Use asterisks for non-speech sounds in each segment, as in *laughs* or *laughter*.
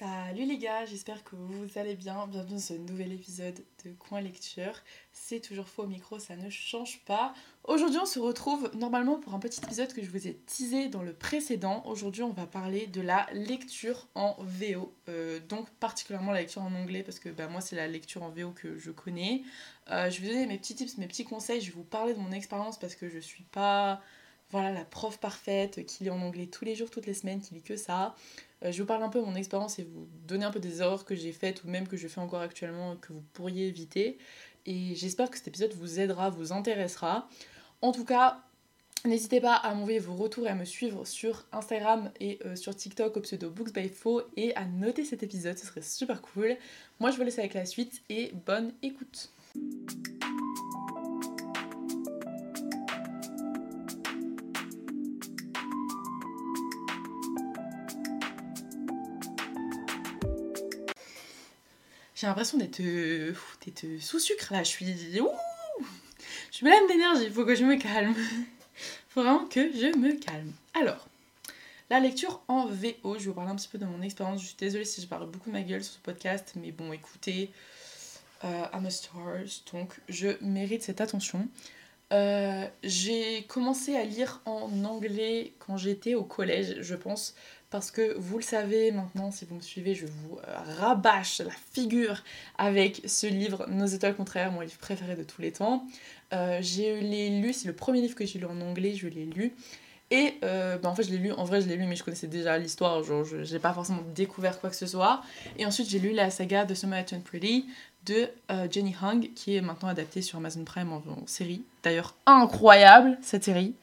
Salut les gars, j'espère que vous allez bien. Bienvenue dans ce nouvel épisode de Coin Lecture. C'est toujours faux au micro, ça ne change pas. Aujourd'hui, on se retrouve normalement pour un petit épisode que je vous ai teasé dans le précédent. Aujourd'hui, on va parler de la lecture en VO, euh, donc particulièrement la lecture en anglais parce que bah, moi, c'est la lecture en VO que je connais. Euh, je vais vous donner mes petits tips, mes petits conseils. Je vais vous parler de mon expérience parce que je suis pas voilà la prof parfaite qui lit en anglais tous les jours, toutes les semaines, qui lit que ça. Euh, je vous parle un peu de mon expérience et vous donner un peu des erreurs que j'ai faites ou même que je fais encore actuellement que vous pourriez éviter. Et j'espère que cet épisode vous aidera, vous intéressera. En tout cas, N'hésitez pas à m'envoyer vos retours et à me suivre sur Instagram et euh, sur TikTok au pseudo Books by Fo et à noter cet épisode, ce serait super cool. Moi je vous laisse avec la suite et bonne écoute. J'ai l'impression d'être sous sucre là. Je suis. Ouh je suis pleine d'énergie. Il faut que je me calme. *laughs* faut vraiment que je me calme. Alors, la lecture en VO. Je vais vous parler un petit peu de mon expérience. Je suis désolée si je parle beaucoup de ma gueule sur ce podcast. Mais bon, écoutez. Euh, I'm a star. Donc, je mérite cette attention. Euh, j'ai commencé à lire en anglais quand j'étais au collège, je pense, parce que vous le savez maintenant, si vous me suivez, je vous euh, rabâche la figure avec ce livre, Nos étoiles contraires, mon livre préféré de tous les temps. Euh, j'ai lu, c'est le premier livre que j'ai lu en anglais, je l'ai lu. Et euh, bah, en fait, je l'ai lu, en vrai, je l'ai lu, mais je connaissais déjà l'histoire, genre, je n'ai pas forcément découvert quoi que ce soit. Et ensuite, j'ai lu la saga de Summer Turned Pretty de Jenny Hung, qui est maintenant adaptée sur Amazon Prime en série. D'ailleurs, incroyable cette série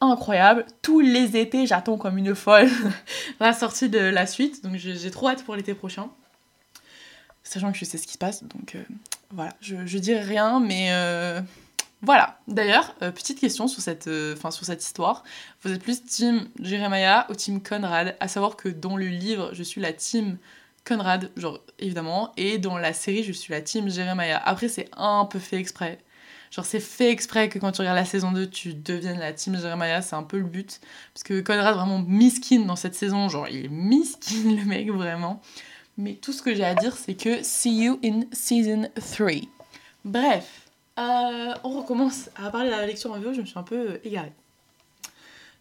incroyable. Tous les étés, j'attends comme une folle *laughs* la sortie de la suite. Donc j'ai trop hâte pour l'été prochain. Sachant que je sais ce qui se passe. Donc euh, voilà, je, je dirai rien, mais euh, voilà. D'ailleurs, euh, petite question sur cette, sur cette histoire. Vous êtes plus team Jeremiah ou team Conrad? À savoir que dans le livre, je suis la team Conrad, genre évidemment, et dans la série, je suis la team Jeremiah. Après, c'est un peu fait exprès. Genre, c'est fait exprès que quand tu regardes la saison 2, tu deviennes la team Jeremiah, c'est un peu le but. Parce que Conrad, vraiment miskin dans cette saison, genre, il est miskin *laughs* le mec, vraiment. Mais tout ce que j'ai à dire, c'est que see you in season 3. Bref, euh, on recommence à parler de la lecture en VO, je me suis un peu euh, égarée.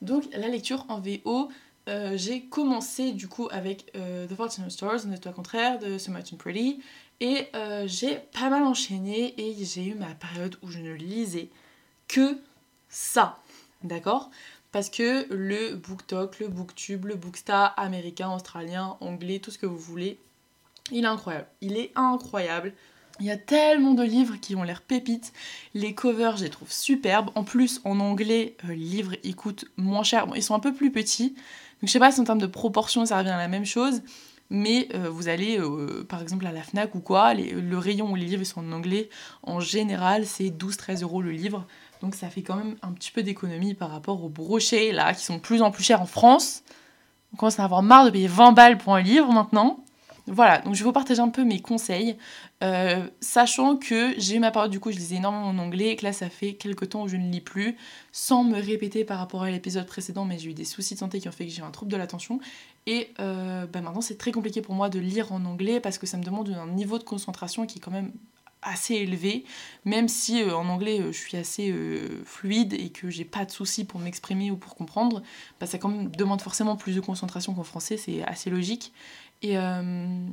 Donc, la lecture en VO, euh, j'ai commencé du coup avec The Fault in Stars, n'est pas contraire, de So Much Pretty. Et euh, j'ai pas mal enchaîné et j'ai eu ma période où je ne lisais que ça. D'accord? Parce que le BookTok, le BookTube, le Bookstar américain, australien, anglais, tout ce que vous voulez, il est incroyable. Il est incroyable. Il y a tellement de livres qui ont l'air pépites. Les covers, je les trouve superbes. En plus, en anglais, euh, les livres, ils coûtent moins cher. Ils sont un peu plus petits. Donc, je sais pas si en termes de proportion, ça revient à la même chose mais euh, vous allez euh, par exemple à la FNAC ou quoi, le rayon où les livres sont en anglais, en général c'est 12-13 euros le livre, donc ça fait quand même un petit peu d'économie par rapport aux brochets là qui sont de plus en plus chers en France. On commence à avoir marre de payer 20 balles pour un livre maintenant. Voilà, donc je vais vous partager un peu mes conseils, euh, sachant que j'ai ma période du coup, je lisais énormément en anglais, et que là ça fait quelques temps où je ne lis plus, sans me répéter par rapport à l'épisode précédent, mais j'ai eu des soucis de santé qui ont fait que j'ai un trouble de l'attention, et euh, bah, maintenant c'est très compliqué pour moi de lire en anglais parce que ça me demande un niveau de concentration qui est quand même assez élevé, même si euh, en anglais je suis assez fluide et que j'ai pas de soucis pour m'exprimer ou pour comprendre, bah, ça quand même demande forcément plus de concentration qu'en français, c'est assez logique. Et, euh,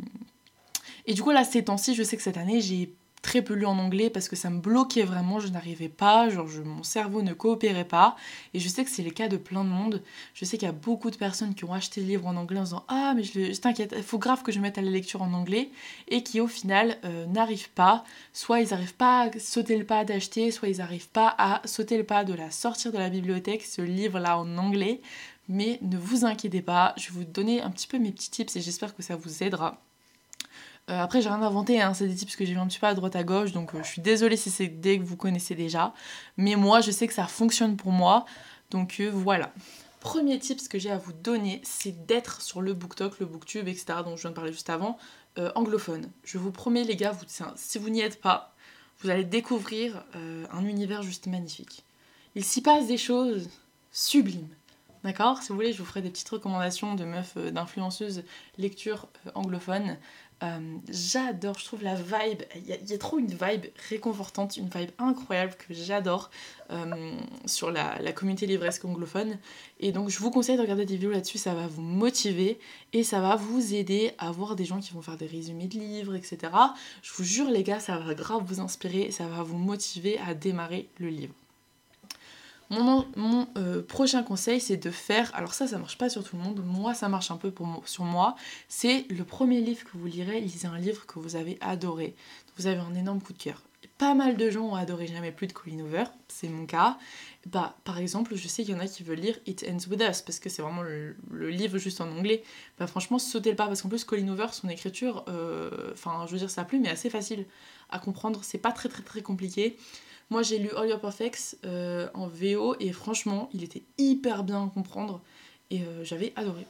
et du coup, là, ces temps-ci, je sais que cette année, j'ai très peu lu en anglais parce que ça me bloquait vraiment, je n'arrivais pas, genre mon cerveau ne coopérait pas. Et je sais que c'est le cas de plein de monde. Je sais qu'il y a beaucoup de personnes qui ont acheté le livre en anglais en disant Ah, mais je, t'inquiète, il faut grave que je mette à la lecture en anglais. Et qui au final euh, n'arrivent pas. Soit ils n'arrivent pas à sauter le pas d'acheter, soit ils n'arrivent pas à sauter le pas de la sortir de la bibliothèque, ce livre-là en anglais. Mais ne vous inquiétez pas, je vais vous donner un petit peu mes petits tips et j'espère que ça vous aidera. Euh, après, j'ai rien inventé, hein, c'est des tips que j'ai vu un petit peu à droite à gauche, donc euh, je suis désolée si c'est des que vous connaissez déjà. Mais moi, je sais que ça fonctionne pour moi, donc euh, voilà. Premier tips que j'ai à vous donner, c'est d'être sur le BookTok, le BookTube, etc., dont je viens de parler juste avant, anglophone. Je vous promets, les gars, vous, si vous n'y êtes pas, vous allez découvrir un univers juste magnifique. Il s'y passe des choses sublimes D'accord Si vous voulez, je vous ferai des petites recommandations de meufs, d'influenceuses lecture anglophone. Euh, j'adore, je trouve la vibe, il y, a trop une vibe réconfortante, une vibe incroyable que j'adore euh, sur la, communauté livresque anglophone. Et donc je vous conseille de regarder des vidéos là-dessus, ça va vous motiver et ça va vous aider à voir des gens qui vont faire des résumés de livres, etc. Je vous jure les gars, ça va grave vous inspirer, ça va vous motiver à démarrer le livre. Mon, euh, prochain conseil, c'est de faire, alors ça, ça marche pas sur tout le monde, moi, ça marche un peu pour, sur moi, c'est le premier livre que vous lirez, lisez un livre que vous avez adoré, vous avez un énorme coup de cœur. Pas mal de gens ont adoré Jamais plus de Colin Hoover, c'est mon cas. Bah, par exemple, je sais qu'il y en a qui veulent lire It Ends With Us, parce que c'est vraiment le, livre juste en anglais. Bah franchement, sautez le pas, parce qu'en plus, Colin Hoover, son écriture, euh, enfin, je veux dire, ça plus, mais assez facile à comprendre, c'est pas très très très compliqué. Moi, j'ai lu All Your Perfects euh, en VO et franchement, il était hyper bien à comprendre et euh, j'avais adoré.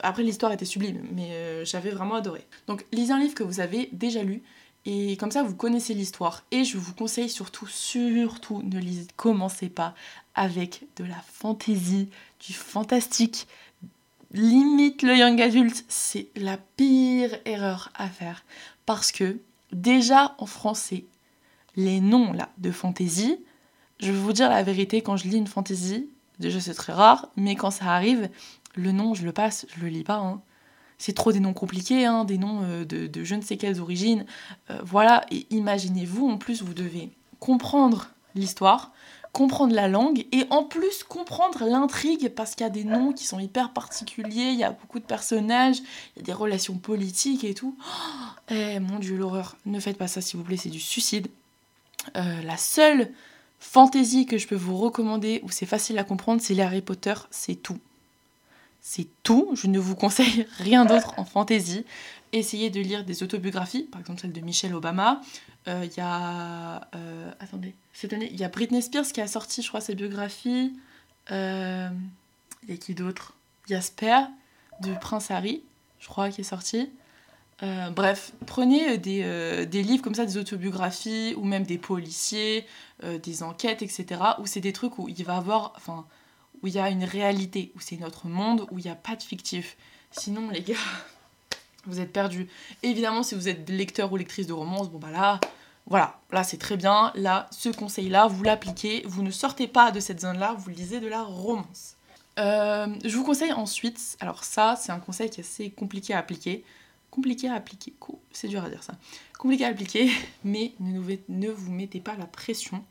après, l'histoire était sublime, mais euh, j'avais vraiment adoré. Donc, lisez un livre que vous avez déjà lu et comme ça, vous connaissez l'histoire. Et je vous conseille surtout, surtout, ne lisez, commencez pas avec de la fantaisie, du fantastique. Limite le young adulte, c'est la pire erreur à faire parce que déjà en français, les noms là de fantaisie, je vais vous dire la vérité, quand je lis une fantaisie, déjà c'est très rare, mais quand ça arrive, le nom je le passe, je le lis pas. Hein. C'est trop des noms compliqués, hein, des noms euh, de, je ne sais quelles origines. Euh, voilà, et imaginez-vous, en plus vous devez comprendre l'histoire, comprendre la langue et en plus comprendre l'intrigue parce qu'il y a des noms qui sont hyper particuliers, il y a beaucoup de personnages, il y a des relations politiques et tout. eh mon dieu, l'horreur. Ne faites pas ça s'il vous plaît, c'est du suicide. Euh, la seule fantaisie que je peux vous recommander où c'est facile à comprendre, c'est Harry Potter, c'est tout. C'est tout, je ne vous conseille *laughs* rien d'autre en fantaisie. Essayez de lire des autobiographies, par exemple celle de Michelle Obama. Euh, il y a. Euh, cette il y a Britney Spears qui a sorti, je crois, sa biographie. Il y a qui d'autre? Il y a Spare du Prince Harry, je crois, qui est sorti. Euh, bref, prenez euh, euh, des, livres comme ça, des autobiographies, ou même des policiers, des enquêtes, etc., où c'est des trucs où il va avoir, enfin, où il y a une réalité, où c'est notre monde, où il n'y a pas de fictif. Sinon, les gars, *laughs* vous êtes perdus. Évidemment, si vous êtes lecteur ou lectrice de romance, bon bah là, voilà, là c'est très bien. Là, ce conseil-là, vous l'appliquez, vous ne sortez pas de cette zone-là, vous lisez de la romance. je vous conseille ensuite, alors ça, c'est un conseil qui est assez compliqué à appliquer compliqué à appliquer. C'est dur à dire ça. Compliqué à appliquer, *laughs* mais ne, vous mettez pas la pression.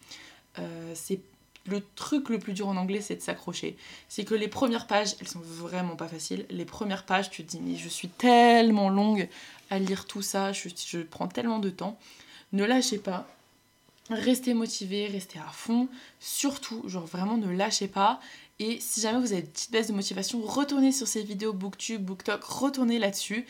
Euh, c'est le truc le plus dur en anglais, c'est de s'accrocher. C'est que les premières pages, elles sont vraiment pas faciles. Les premières pages, tu te dis, mais je suis tellement longue à lire tout ça, je, prends tellement de temps. Ne lâchez pas. Restez motivé, restez à fond. Surtout, genre vraiment ne lâchez pas. Et si jamais vous avez une petite baisse de motivation, retournez sur ces vidéos BookTube, BookTok, retournez là-dessus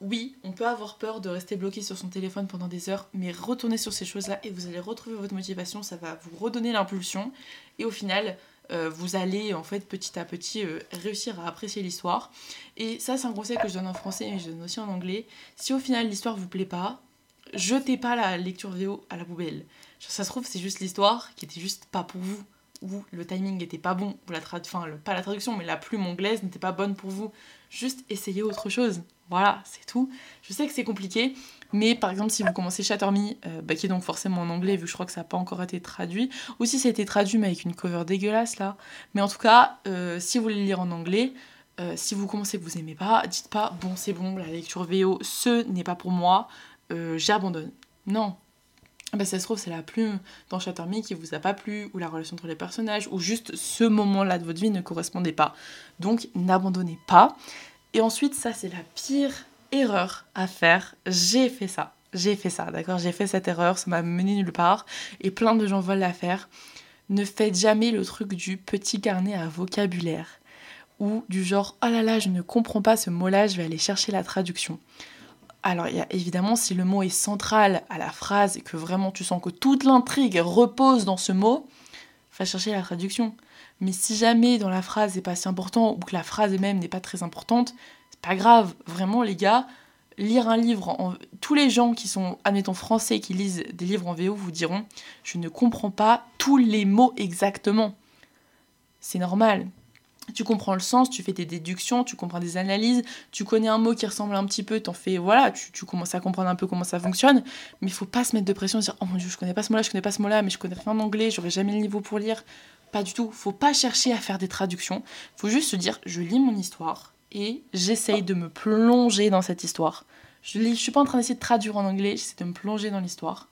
oui, on peut avoir peur de rester bloqué sur son téléphone pendant des heures, mais retournez sur ces choses-là et vous allez retrouver votre motivation, ça va vous redonner l'impulsion et au final, euh, vous allez en fait petit à petit euh, réussir à apprécier l'histoire. Et ça, c'est un conseil que je donne en français, mais je donne aussi en anglais. Si au final l'histoire vous plaît pas, jetez pas la lecture vidéo à la poubelle. Ça se trouve, c'est juste l'histoire qui était juste pas pour vous ou le timing n'était pas bon, ou la enfin, pas la traduction, mais la plume anglaise n'était pas bonne pour vous. Juste essayez autre chose. Voilà, c'est tout. Je sais que c'est compliqué, mais par exemple, si vous commencez Shatter Me, euh, bah, qui est donc forcément en anglais, vu que je crois que ça n'a pas encore été traduit, ou si ça a été traduit, mais avec une cover dégueulasse là. Mais en tout cas, euh, si vous voulez le lire en anglais, euh, si vous commencez que vous aimez pas, dites pas bon, c'est bon, la lecture VO, ce n'est pas pour moi, j'abandonne. Non, bah, ça se trouve, c'est la plume dans Shatter qui vous a pas plu, ou la relation entre les personnages, ou juste ce moment-là de votre vie ne correspondait pas. Donc, n'abandonnez pas. Et ensuite, ça, c'est la pire erreur à faire. J'ai fait ça. J'ai fait ça, d'accord? J'ai fait cette erreur, ça m'a mené nulle part. Et plein de gens veulent la faire. Ne faites jamais le truc du petit carnet à vocabulaire. Ou du genre, oh là là, je ne comprends pas ce mot-là, je vais aller chercher la traduction. Alors, il y a évidemment, si le mot est central à la phrase et que vraiment tu sens que toute l'intrigue repose dans ce mot, va chercher la traduction. Mais si jamais dans la phrase n'est pas si important ou que la phrase même n'est pas très importante, c'est pas grave. Vraiment, les gars, lire un livre, en... tous les gens qui sont, admettons, français, qui lisent des livres en VO vous diront Je ne comprends pas tous les mots exactement. C'est normal. Tu comprends le sens, tu fais tes déductions, tu comprends des analyses, tu connais un mot qui ressemble un petit peu, t'en fais, voilà, tu, commences à comprendre un peu comment ça fonctionne, mais il faut pas se mettre de pression, dire, oh mon dieu, je connais pas ce mot-là, je connais pas ce mot-là, mais je connais rien en anglais, j'aurais jamais le niveau pour lire. Pas du tout, faut pas chercher à faire des traductions, faut juste se dire, je lis mon histoire et j'essaye de me plonger dans cette histoire. Je lis, je suis pas en train d'essayer de traduire en anglais, j'essaie de me plonger dans l'histoire.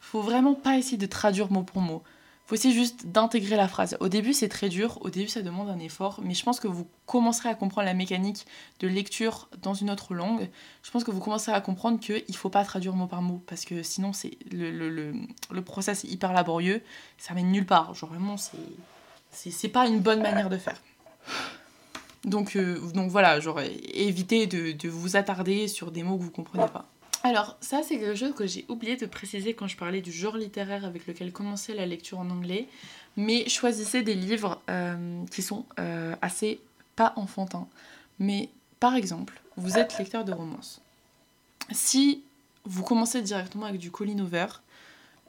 Faut vraiment pas essayer de traduire mot pour mot faut essayer juste d'intégrer la phrase. Au début, c'est très dur, au début, ça demande un effort, mais je pense que vous commencerez à comprendre la mécanique de lecture dans une autre langue. Je pense que vous commencerez à comprendre qu'il ne faut pas traduire mot par mot, parce que sinon, c'est le, le, le, le, process est hyper laborieux, ça mène nulle part. Genre, vraiment, c'est, pas une bonne manière de faire. Donc, euh, donc voilà, genre, évitez de, de vous attarder sur des mots que vous comprenez pas. Alors, ça, c'est quelque chose que j'ai oublié de préciser quand je parlais du genre littéraire avec lequel commencer la lecture en anglais. Mais choisissez des livres euh, qui sont euh, assez pas enfantins. Mais par exemple, vous êtes lecteur de romance. Si vous commencez directement avec du Colin Hoover,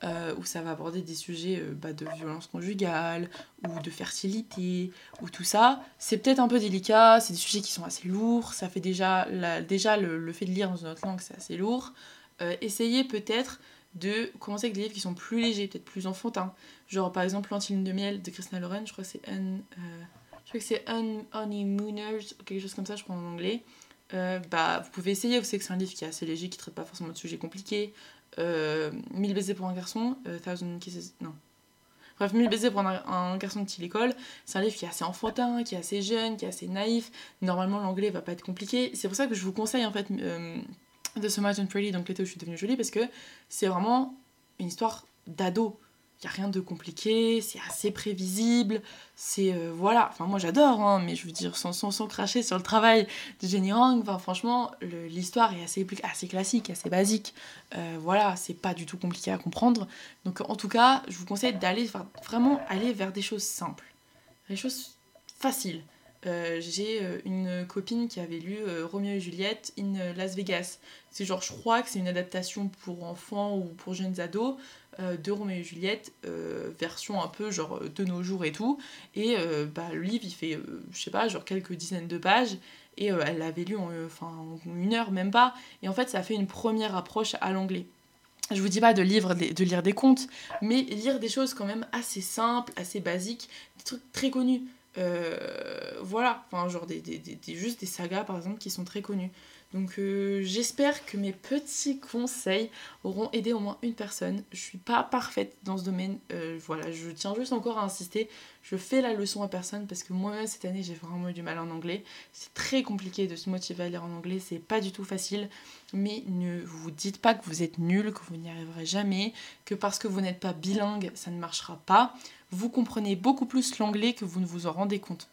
euh, où ça va aborder des sujets euh, bah, de violence conjugale ou de fertilité ou tout ça. C'est peut-être un peu délicat, c'est des sujets qui sont assez lourds, ça fait déjà, déjà le, fait de lire dans une autre langue, c'est assez lourd. Euh, essayez peut-être de commencer avec des livres qui sont plus légers, peut-être plus enfantins. Genre par exemple L'Antiline de miel de Christina Loren, je crois que c'est Un... je crois que c'est Un Honeymooners, quelque chose comme ça, je crois en anglais. Bah, vous pouvez essayer, vous savez que c'est un livre qui est assez léger, qui traite pas forcément de sujets compliqués. Euh, 1000 baisers pour un garçon, euh, Thousand Kisses. Non. Bref, 1000 baisers pour un, garçon de petite école. C'est un livre qui est assez enfantin, qui est assez jeune, qui est assez naïf. Normalement, l'anglais va pas être compliqué. C'est pour ça que je vous conseille en fait euh, The Summer and Pretty, donc l'été où je suis devenue jolie, parce que c'est vraiment une histoire d'ado. N'y a rien de compliqué, c'est assez prévisible, c'est... Euh, voilà, enfin moi j'adore, hein, mais je veux dire, sans, cracher sur le travail de Jenny Rang, franchement, l'histoire est assez, assez classique, assez basique. Euh, voilà, c'est pas du tout compliqué à comprendre. Donc en tout cas, je vous conseille d'aller vraiment aller vers des choses simples, des choses faciles. Euh, j'ai une copine qui avait lu Roméo et Juliette in Las Vegas. C'est genre, je crois que c'est une adaptation pour enfants ou pour jeunes ados. Euh, de Roméo et Juliette, euh, version un peu genre euh, de nos jours et tout. Et bah, le livre, il fait, je sais pas, genre quelques dizaines de pages. Et elle l'avait lu en, enfin, une heure, même pas. Et en fait, ça fait une première approche à l'anglais. Je vous dis pas de, livre, de lire des contes, mais lire des choses quand même assez simples, assez basiques, des trucs très connus. Voilà, enfin, genre des, des, des, juste des sagas par exemple qui sont très connus. Donc euh, j'espère que mes petits conseils auront aidé au moins une personne. Je suis pas parfaite dans ce domaine. Euh, voilà, je tiens juste encore à insister. Je fais la leçon à personne parce que moi-même cette année j'ai vraiment eu du mal en anglais. C'est très compliqué de se motiver à lire en anglais, c'est pas du tout facile. Mais ne vous dites pas que vous êtes nul, que vous n'y arriverez jamais, que parce que vous n'êtes pas bilingue, ça ne marchera pas. Vous comprenez beaucoup plus l'anglais que vous ne vous en rendez compte.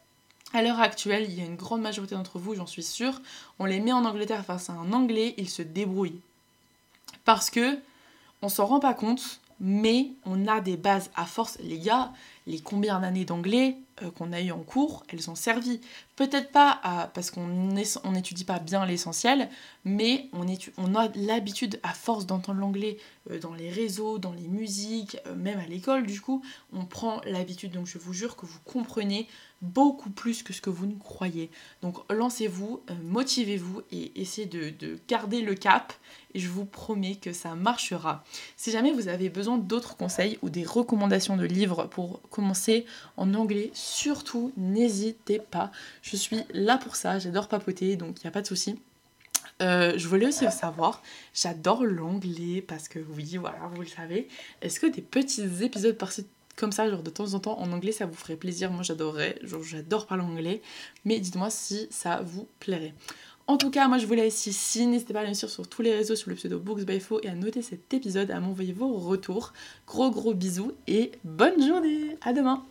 À l'heure actuelle, il y a une grande majorité d'entre vous, j'en suis sûre, on les met en Angleterre face à un anglais, ils se débrouillent. Parce que on s'en rend pas compte, mais on a des bases à force. Les gars, les combien d'années d'anglais euh, qu'on a eu en cours, elles ont servi. Peut-être pas parce qu'on n'étudie pas bien l'essentiel, mais on, a l'habitude, à force d'entendre l'anglais euh, dans les réseaux, dans les musiques, euh, même à l'école, du coup, on prend l'habitude. Donc je vous jure que vous comprenez beaucoup plus que ce que vous ne croyez. Donc lancez-vous, motivez-vous et essayez de, de garder le cap et je vous promets que ça marchera. Si jamais vous avez besoin d'autres conseils ou des recommandations de livres pour commencer en anglais, surtout n'hésitez pas. Je suis là pour ça, j'adore papoter, donc il n'y a pas de souci. Euh, je voulais aussi savoir, j'adore l'anglais parce que oui, voilà, vous le savez. Est-ce que des petits épisodes par comme ça, genre de temps en temps en anglais, ça vous ferait plaisir Moi j'adorerais, genre j'adore parler anglais, mais dites-moi si ça vous plairait. En tout cas, moi je vous laisse ici. N'hésitez pas me suivre sur tous les réseaux sur le pseudo Books by Fo et à noter cet épisode, à m'envoyer vos retours. Gros gros bisous et bonne journée. À demain.